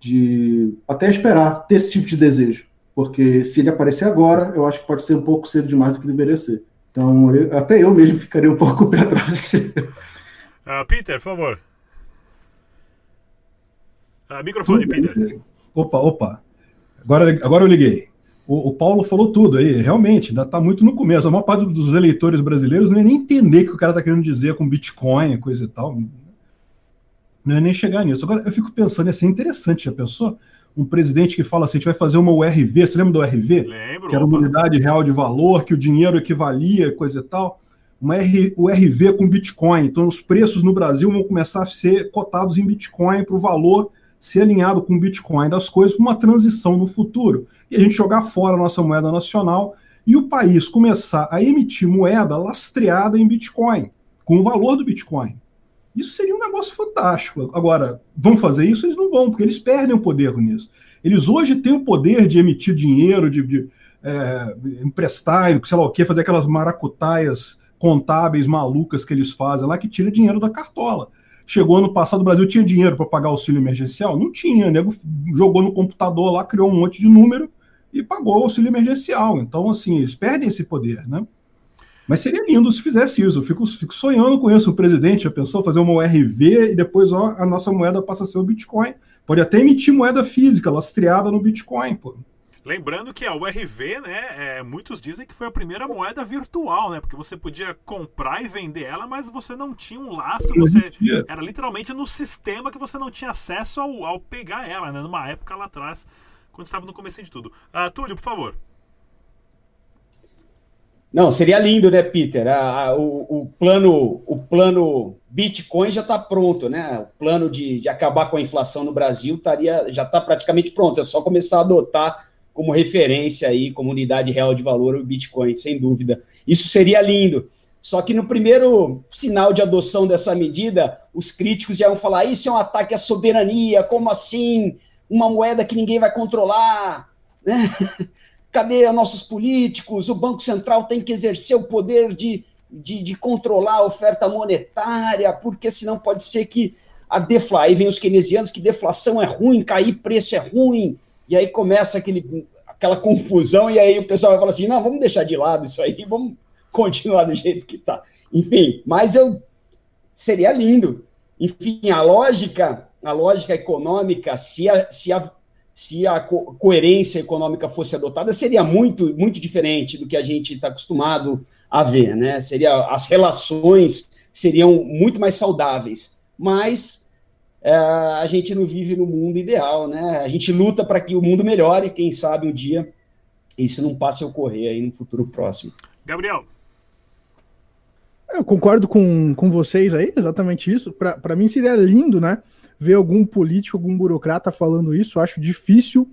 de, até esperar ter esse tipo de desejo, porque se ele aparecer agora, eu acho que pode ser um pouco cedo demais do que deveria ser. Então, eu, até eu mesmo ficaria um pouco [LAUGHS] pé atrás. Uh, Peter, por favor. Uh, microfone, Peter. Opa, opa. Agora, agora eu liguei. O, o, Paulo falou tudo aí, realmente, ainda está muito no começo. A maior parte dos eleitores brasileiros não ia nem entender o que o cara está querendo dizer com Bitcoin, coisa e tal. Não ia nem chegar nisso. Agora, eu fico pensando, ia ser interessante, já pensou? Um presidente que fala assim: a gente vai fazer uma URV, você lembra do URV? Lembro. Que era uma unidade real de valor, que o dinheiro equivalia, coisa e tal. Uma R, URV com Bitcoin. Então, os preços no Brasil vão começar a ser cotados em Bitcoin para o valor ser alinhado com o Bitcoin das coisas para uma transição no futuro e a gente jogar fora a nossa moeda nacional e o país começar a emitir moeda lastreada em Bitcoin, com o valor do Bitcoin. Isso seria um negócio fantástico. Agora, vão fazer isso? Eles não vão, porque eles perdem o poder com isso. Eles hoje têm o poder de emitir dinheiro, de, de é, emprestar, sei lá o quê, fazer aquelas maracutaias contábeis malucas que eles fazem lá, que tira dinheiro da cartola. Chegou ano passado, o Brasil tinha dinheiro para pagar auxílio emergencial? Não tinha, nego jogou no computador lá, criou um monte de número e pagou o auxílio emergencial. Então, assim, eles perdem esse poder, né? Mas seria lindo se fizesse isso. Eu fico, fico sonhando com isso. O presidente, a pessoa fazer uma URV e depois ó, a nossa moeda passa a ser o Bitcoin. Pode até emitir moeda física lastreada no Bitcoin, pô. Lembrando que a URV, né, é, muitos dizem que foi a primeira moeda virtual, né? Porque você podia comprar e vender ela, mas você não tinha um lastro, você era literalmente no sistema que você não tinha acesso ao, ao pegar ela, né? Numa época lá atrás quando estava no começo de tudo. Uh, Túlio, por favor. Não, seria lindo, né, Peter? o, o, plano, o plano Bitcoin já está pronto, né? O plano de, de acabar com a inflação no Brasil estaria, já está praticamente pronto. É só começar a adotar como referência aí, como unidade real de valor, o Bitcoin, sem dúvida. Isso seria lindo. Só que no primeiro sinal de adoção dessa medida, os críticos já vão falar: isso é um ataque à soberania, como assim? Uma moeda que ninguém vai controlar, né? [LAUGHS] Cadê os nossos políticos? O Banco Central tem que exercer o poder de, de, de controlar a oferta monetária, porque senão pode ser que a defla... Aí vem os keynesianos que deflação é ruim, cair preço é ruim, e aí começa aquele, aquela confusão, e aí o pessoal vai falar assim, não, vamos deixar de lado isso aí, [LAUGHS] vamos continuar do jeito que está. Enfim, mas eu seria lindo. Enfim, a lógica a lógica econômica, se a, se a, se a co coerência econômica fosse adotada, seria muito, muito diferente do que a gente está acostumado a ver, né? Seria, as relações seriam muito mais saudáveis, mas é, a gente não vive no mundo ideal, né? A gente luta para que o mundo melhore, quem sabe um dia isso não passe a ocorrer aí no futuro próximo. Gabriel. Eu concordo com, com vocês aí, exatamente isso. Para mim seria lindo, né? Ver algum político, algum burocrata falando isso, acho difícil,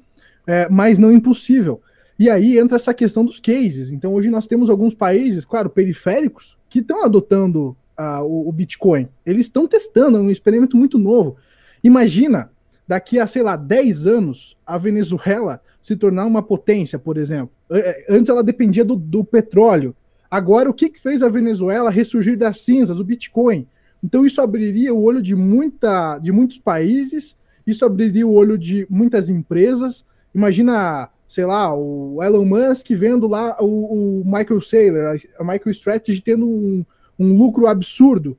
é, mas não impossível. E aí entra essa questão dos cases. Então, hoje nós temos alguns países, claro, periféricos, que estão adotando uh, o, o, Bitcoin. Eles estão testando, é um experimento muito novo. Imagina, daqui a, sei lá, 10 anos, a Venezuela se tornar uma potência, por exemplo. É, antes ela dependia do, do petróleo. Agora, o que, que fez a Venezuela ressurgir das cinzas? O Bitcoin. Então isso abriria o olho de, muita, de muitos países, isso abriria o olho de muitas empresas. Imagina, sei lá, o Elon Musk vendo lá o, o Michael Saylor, a MicroStrategy tendo um, um lucro absurdo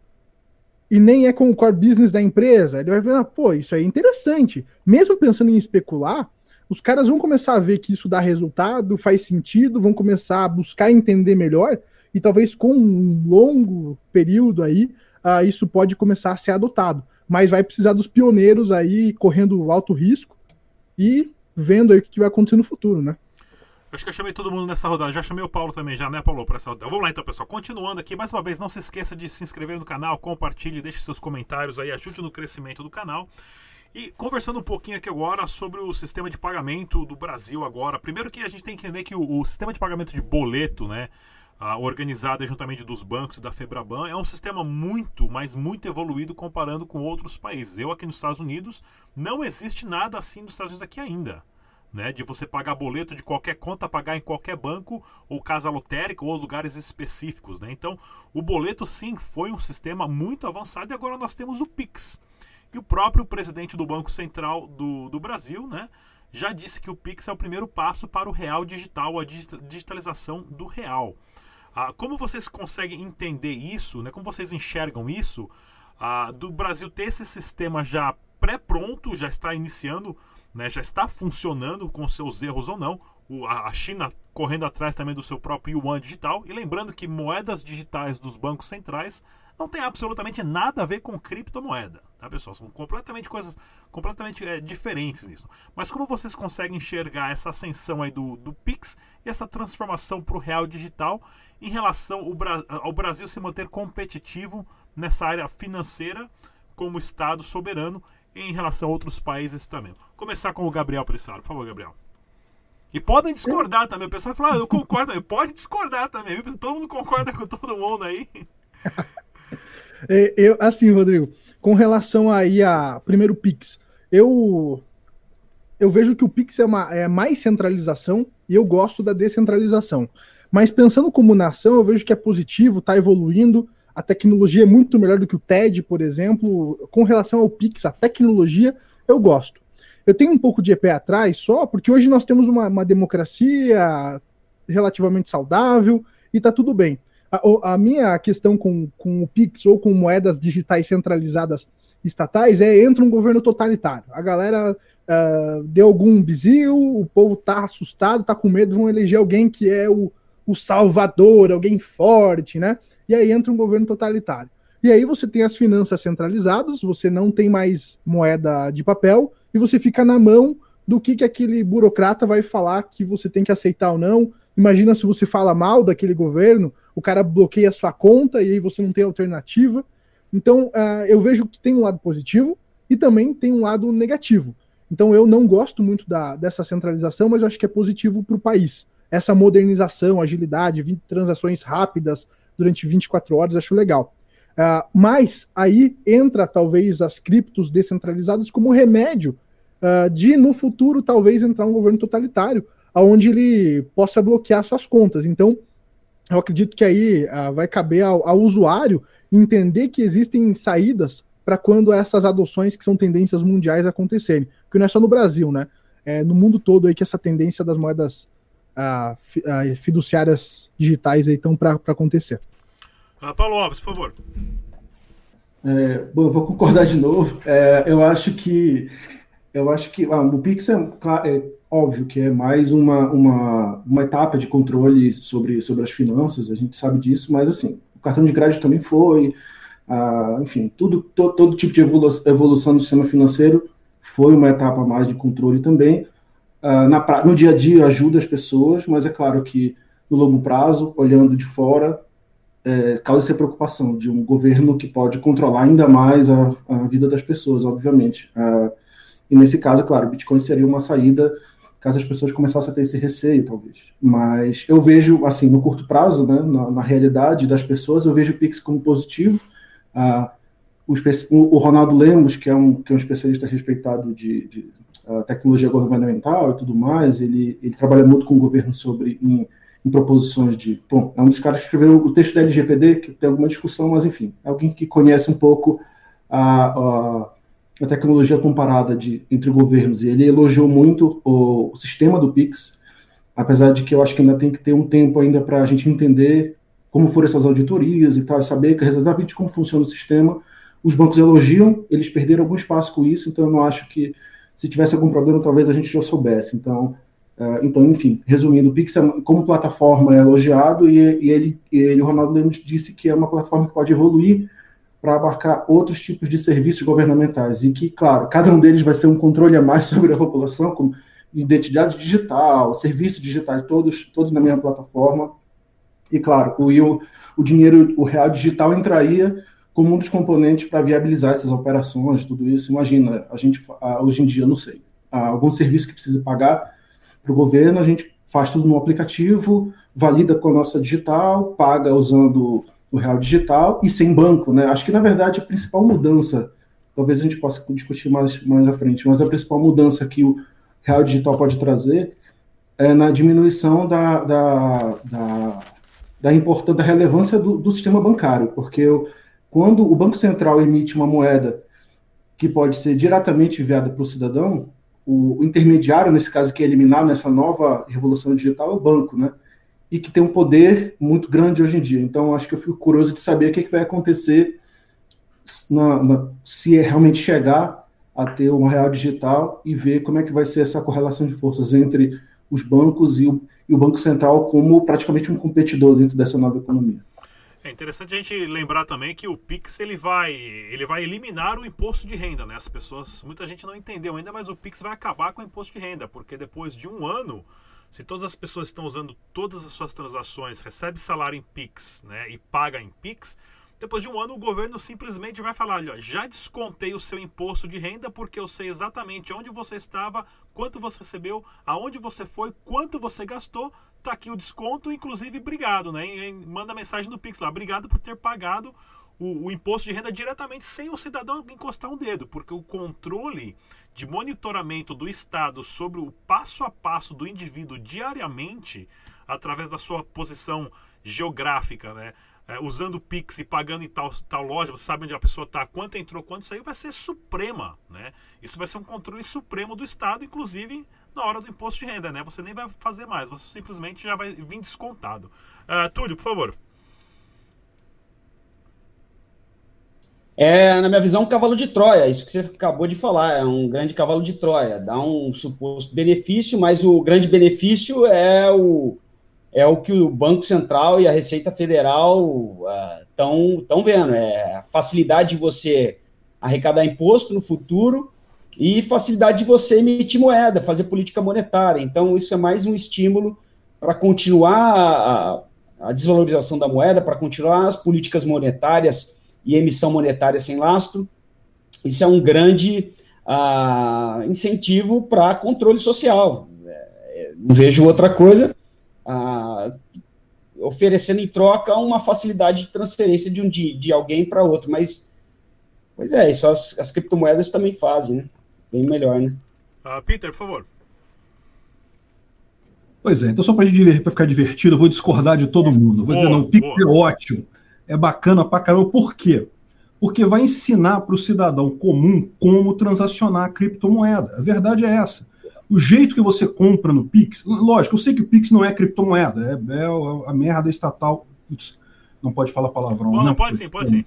e nem é com o core business da empresa. Ele vai ver, ah, pô, isso é interessante. Mesmo pensando em especular, os caras vão começar a ver que isso dá resultado, faz sentido, vão começar a buscar entender melhor e talvez com um longo período aí uh, isso pode começar a ser adotado. Mas vai precisar dos pioneiros aí correndo alto risco e vendo aí o que vai acontecer no futuro, né? Acho que eu chamei todo mundo nessa rodada. Já chamei o Paulo também, já, né, Paulo, para essa rodada. Vamos lá então, pessoal. Continuando aqui, mais uma vez, não se esqueça de se inscrever no canal, compartilhe, deixe seus comentários aí, ajude no crescimento do canal. E conversando um pouquinho aqui agora sobre o sistema de pagamento do Brasil agora. Primeiro que a gente tem que entender que o, o sistema de pagamento de boleto, né, organizada juntamente dos bancos e da Febraban, é um sistema muito, mas muito evoluído comparando com outros países. Eu aqui nos Estados Unidos, não existe nada assim nos Estados Unidos aqui ainda. né, de você pagar boleto de qualquer conta, pagar em qualquer banco ou casa lotérica ou lugares específicos. Né? Então, o boleto sim foi um sistema muito avançado e agora nós temos o Pix. E o próprio presidente do Banco Central do, do Brasil né, já disse que o Pix é o primeiro passo para o real digital, a digitalização do real. Ah, como vocês conseguem entender isso, né, como vocês enxergam isso, ah, do Brasil ter esse sistema já pré-pronto, já está iniciando né, já está funcionando com seus erros ou não. O, a China correndo atrás também do seu próprio yuan digital. E lembrando que moedas digitais dos bancos centrais não tem absolutamente nada a ver com criptomoeda, tá pessoal? São completamente coisas completamente é, diferentes nisso. Mas como vocês conseguem enxergar essa ascensão aí do, do Pix e essa transformação para o real digital em relação ao, ao Brasil se manter competitivo nessa área financeira como Estado soberano em relação a outros países também. Começar com o Gabriel Pressaro, por favor, Gabriel. E podem discordar também. O pessoal fala, ah, eu concordo. [LAUGHS] Pode discordar também. Todo mundo concorda com todo mundo aí. [LAUGHS] É, eu, assim, Rodrigo, com relação aí a primeiro Pix, eu eu vejo que o Pix é, uma, é mais centralização e eu gosto da descentralização. Mas pensando como nação, eu vejo que é positivo, está evoluindo a tecnologia é muito melhor do que o TED, por exemplo. Com relação ao Pix, a tecnologia, eu gosto. Eu tenho um pouco de pé atrás só, porque hoje nós temos uma, uma democracia relativamente saudável e está tudo bem. A, a, minha questão com, com o Pix ou com moedas digitais centralizadas estatais é entra um governo totalitário. A galera uh, deu algum bizil, o povo tá assustado, tá com medo, vão eleger alguém que é o, o salvador, alguém forte, né? e aí entra um governo totalitário. E aí você tem as finanças centralizadas, você não tem mais moeda de papel e você fica na mão do que, que aquele burocrata vai falar que você tem que aceitar ou não. Imagina se você fala mal daquele governo, o cara bloqueia a sua conta e aí você não tem alternativa. Então, uh, eu vejo que tem um lado positivo e também tem um lado negativo. Então, eu não gosto muito da, dessa centralização, mas eu acho que é positivo para o país. Essa modernização, agilidade, transações rápidas, durante 24 horas, acho legal. Uh, mas aí entra talvez as criptos descentralizadas como remédio uh, de no futuro talvez entrar um governo totalitário, aonde ele possa bloquear suas contas. Então, eu acredito que aí uh, vai caber ao, ao, usuário entender que existem saídas para quando essas adoções que são tendências mundiais acontecerem, porque não é só no Brasil, né? É no mundo todo aí que essa tendência das moedas a, a fiduciárias digitais estão para acontecer. Uh, Paulo Alves, por favor. É, bom, eu vou concordar de novo. É, eu acho que eu acho que ah, o Pix é, é, óbvio que é mais uma, uma, uma etapa de controle sobre, sobre as finanças, a gente sabe disso, mas assim, o cartão de crédito também foi, ah, enfim, tudo, to, todo tipo de evolução do sistema financeiro foi uma etapa mais de controle também uh, na, no dia a dia ajuda as pessoas, mas é claro que no longo prazo, olhando de fora, é, causa essa preocupação de um governo que pode controlar ainda mais a, a vida das pessoas, obviamente. Uh, e nesse caso, é claro, o Bitcoin seria uma saída caso as pessoas começassem a ter esse receio, talvez. Mas eu vejo, assim, no curto prazo, né, na, na realidade das pessoas, eu vejo o Pix como positivo. Uh, o, o, Ronaldo Lemos, que é um, que é um especialista respeitado de, de tecnologia governamental e tudo mais, ele, ele trabalha muito com o governo sobre em, em proposições de. Bom, é um dos caras que escreveu o texto da LGPD, que tem alguma discussão, mas enfim, é alguém que conhece um pouco a, a, a tecnologia comparada de, entre governos, e ele elogiou muito o, o, sistema do PIX, apesar de que eu acho que ainda tem que ter um tempo ainda para a gente entender como foram essas auditorias e tal, e saber exatamente como funciona o sistema. Os bancos elogiam, eles perderam algum espaço com isso, então eu não acho que se tivesse algum problema, talvez a gente já soubesse. Então, uh, então enfim, resumindo, o Pix é, como plataforma é elogiado e, e ele, e ele, o Ronaldo Lemos disse que é uma plataforma que pode evoluir para abarcar outros tipos de serviços governamentais e que, claro, cada um deles vai ser um controle a mais [LAUGHS] sobre a população, como identidade digital, serviços digitais, todos, todos na mesma plataforma. E, claro, o, o, o dinheiro, o real digital entraria como um dos componentes para viabilizar essas operações, tudo isso. Imagina, a gente hoje em dia, não sei, algum serviço que precisa pagar para o governo, a gente faz tudo no aplicativo, valida com a nossa digital, paga usando o real digital e sem banco, né? Acho que na verdade a principal mudança, talvez a gente possa discutir mais mais à frente, mas a principal mudança que o real digital pode trazer é na diminuição da, da, da, da importância, da relevância do, do sistema bancário, porque eu, quando o Banco Central emite uma moeda que pode ser diretamente enviada para o cidadão, o, intermediário, nesse caso, que é eliminado nessa nova revolução digital é o banco, né? E que tem um poder muito grande hoje em dia. Então, acho que eu fico curioso de saber o que, que vai acontecer na, na, se realmente chegar a ter um real digital e ver como é que vai ser essa correlação de forças entre os bancos e o, e o Banco Central como praticamente um competidor dentro dessa nova economia. É interessante a gente lembrar também que o Pix ele vai, ele vai eliminar o imposto de renda, né? As pessoas, muita gente não entendeu ainda, mas o Pix vai acabar com o imposto de renda, porque depois de um ano, se todas as pessoas estão usando todas as suas transações, recebe salário em Pix, né, e paga em Pix, depois de um ano, o governo simplesmente vai falar: olha, já descontei o seu imposto de renda porque eu sei exatamente onde você estava, quanto você recebeu, aonde você foi, quanto você gastou. Tá aqui o desconto, inclusive, obrigado, né? E, manda mensagem no Pix lá: obrigado por ter pagado o, o, imposto de renda diretamente sem o cidadão encostar um dedo, porque o controle de monitoramento do Estado sobre o passo a passo do indivíduo diariamente, através da sua posição geográfica, né? é, usando o Pix e pagando em tal, tal loja, você sabe onde a pessoa está, quanto entrou, quanto saiu, vai ser suprema, né? Isso vai ser um controle supremo do Estado, inclusive na hora do imposto de renda, né? Você nem vai fazer mais, você simplesmente já vai vir descontado. Uh, Túlio, por favor. É, na minha visão, um cavalo de Troia, isso que você acabou de falar, é um grande cavalo de Troia, dá um suposto benefício, mas o grande benefício é o, é o que o Banco Central e a Receita Federal estão uh, tão vendo. É a facilidade de você arrecadar imposto no futuro e facilidade de você emitir moeda, fazer política monetária. Então, isso é mais um estímulo para continuar a, a, desvalorização da moeda, para continuar as políticas monetárias e emissão monetária sem lastro. Isso é um grande uh, incentivo para controle social. É, não vejo outra coisa oferecendo em troca uma facilidade de transferência de, um, de, de alguém para outro. Mas, pois é, isso as, as criptomoedas também fazem, né? Bem melhor, né? Uh, Peter, por favor. Pois é, então só para ficar divertido, eu vou discordar de todo mundo. Vou boa, dizer, não, o Pix é ótimo, é bacana pra caramba. Por quê? Porque vai ensinar para o cidadão comum como transacionar a criptomoeda. A verdade é essa o jeito que você compra no Pix, lógico, eu sei que o Pix não é criptomoeda, é, é a merda estatal. Putz, não pode falar palavrão. Não, né? não pode sim, pode sim.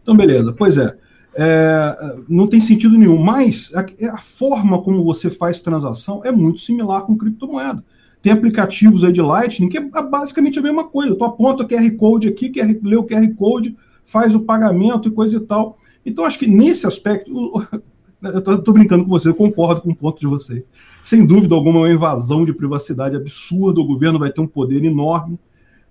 Então, beleza, pois é. é. não tem sentido nenhum, mas a, a, forma como você faz transação é muito similar com criptomoeda. Tem aplicativos aí de Lightning que é basicamente a mesma coisa. Tu aponta o QR Code aqui, QR, lê o QR Code, faz o pagamento e coisa e tal. Então, acho que nesse aspecto, [LAUGHS] eu tô, brincando com você, eu concordo com o ponto de você. Sem dúvida alguma, é uma invasão de privacidade absurda, o governo vai ter um poder enorme.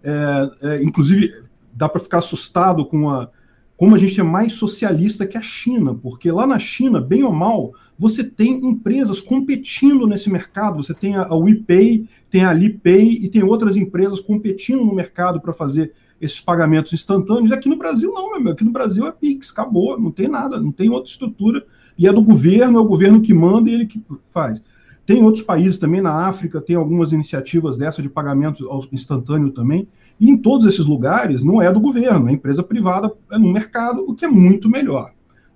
É, é, inclusive, dá para ficar assustado com a, como a gente é mais socialista que a China, porque lá na China, bem ou mal, você tem empresas competindo nesse mercado. Você tem a, WePay, tem a Alipay e tem outras empresas competindo no mercado para fazer esses pagamentos instantâneos. Aqui no Brasil, não, meu amigo. Aqui no Brasil é Pix, acabou, não tem nada, não tem outra estrutura e é do governo, é o governo que manda e ele que faz. Tem outros países também, na África, tem algumas iniciativas dessa de pagamento instantâneo também, e em todos esses lugares não é do governo, é empresa privada, é no mercado, o que é muito melhor.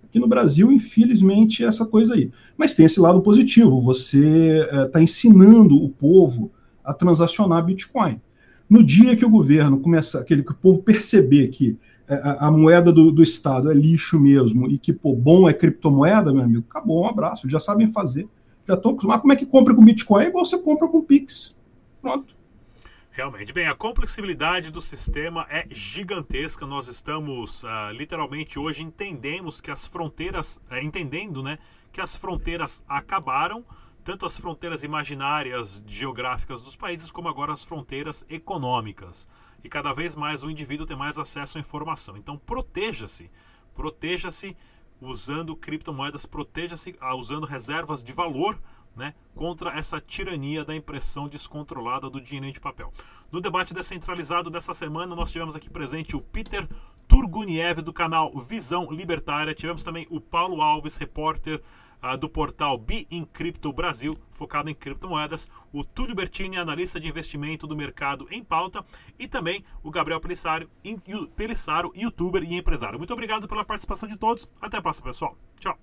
Aqui no Brasil, infelizmente, é essa coisa aí. Mas tem esse lado positivo, você está eh, é, ensinando o povo a transacionar Bitcoin. No dia que o governo começar, que, que o povo perceber que é, a, a moeda do, do, Estado é lixo mesmo e que, pô, bom é criptomoeda, meu amigo, acabou, um abraço, já sabem fazer. Já estão acostumados. Como é que compra com Bitcoin? É igual você compra com Pix. Pronto. Realmente, bem, a complexibilidade do sistema é gigantesca. Nós estamos uh, literalmente hoje entendemos que as fronteiras, uh, entendendo, né, que as fronteiras acabaram, tanto as fronteiras imaginárias geográficas dos países como agora as fronteiras econômicas e cada vez mais o indivíduo tem mais acesso à informação. Então proteja-se, proteja-se usando criptomoedas, proteja-se ah, usando reservas de valor né, contra essa tirania da impressão descontrolada do dinheiro de papel. No debate descentralizado dessa semana, nós tivemos aqui presente o Peter Turguniev, do canal Visão Libertária. Tivemos também o Paulo Alves, repórter uh, do portal Be in Crypto Brasil, focado em criptomoedas. O Túlio Bertini, analista de investimento do mercado em pauta. E também o Gabriel Pelissaro, in, Pelissaro youtuber e empresário. Muito obrigado pela participação de todos. Até a próxima, pessoal. Tchau.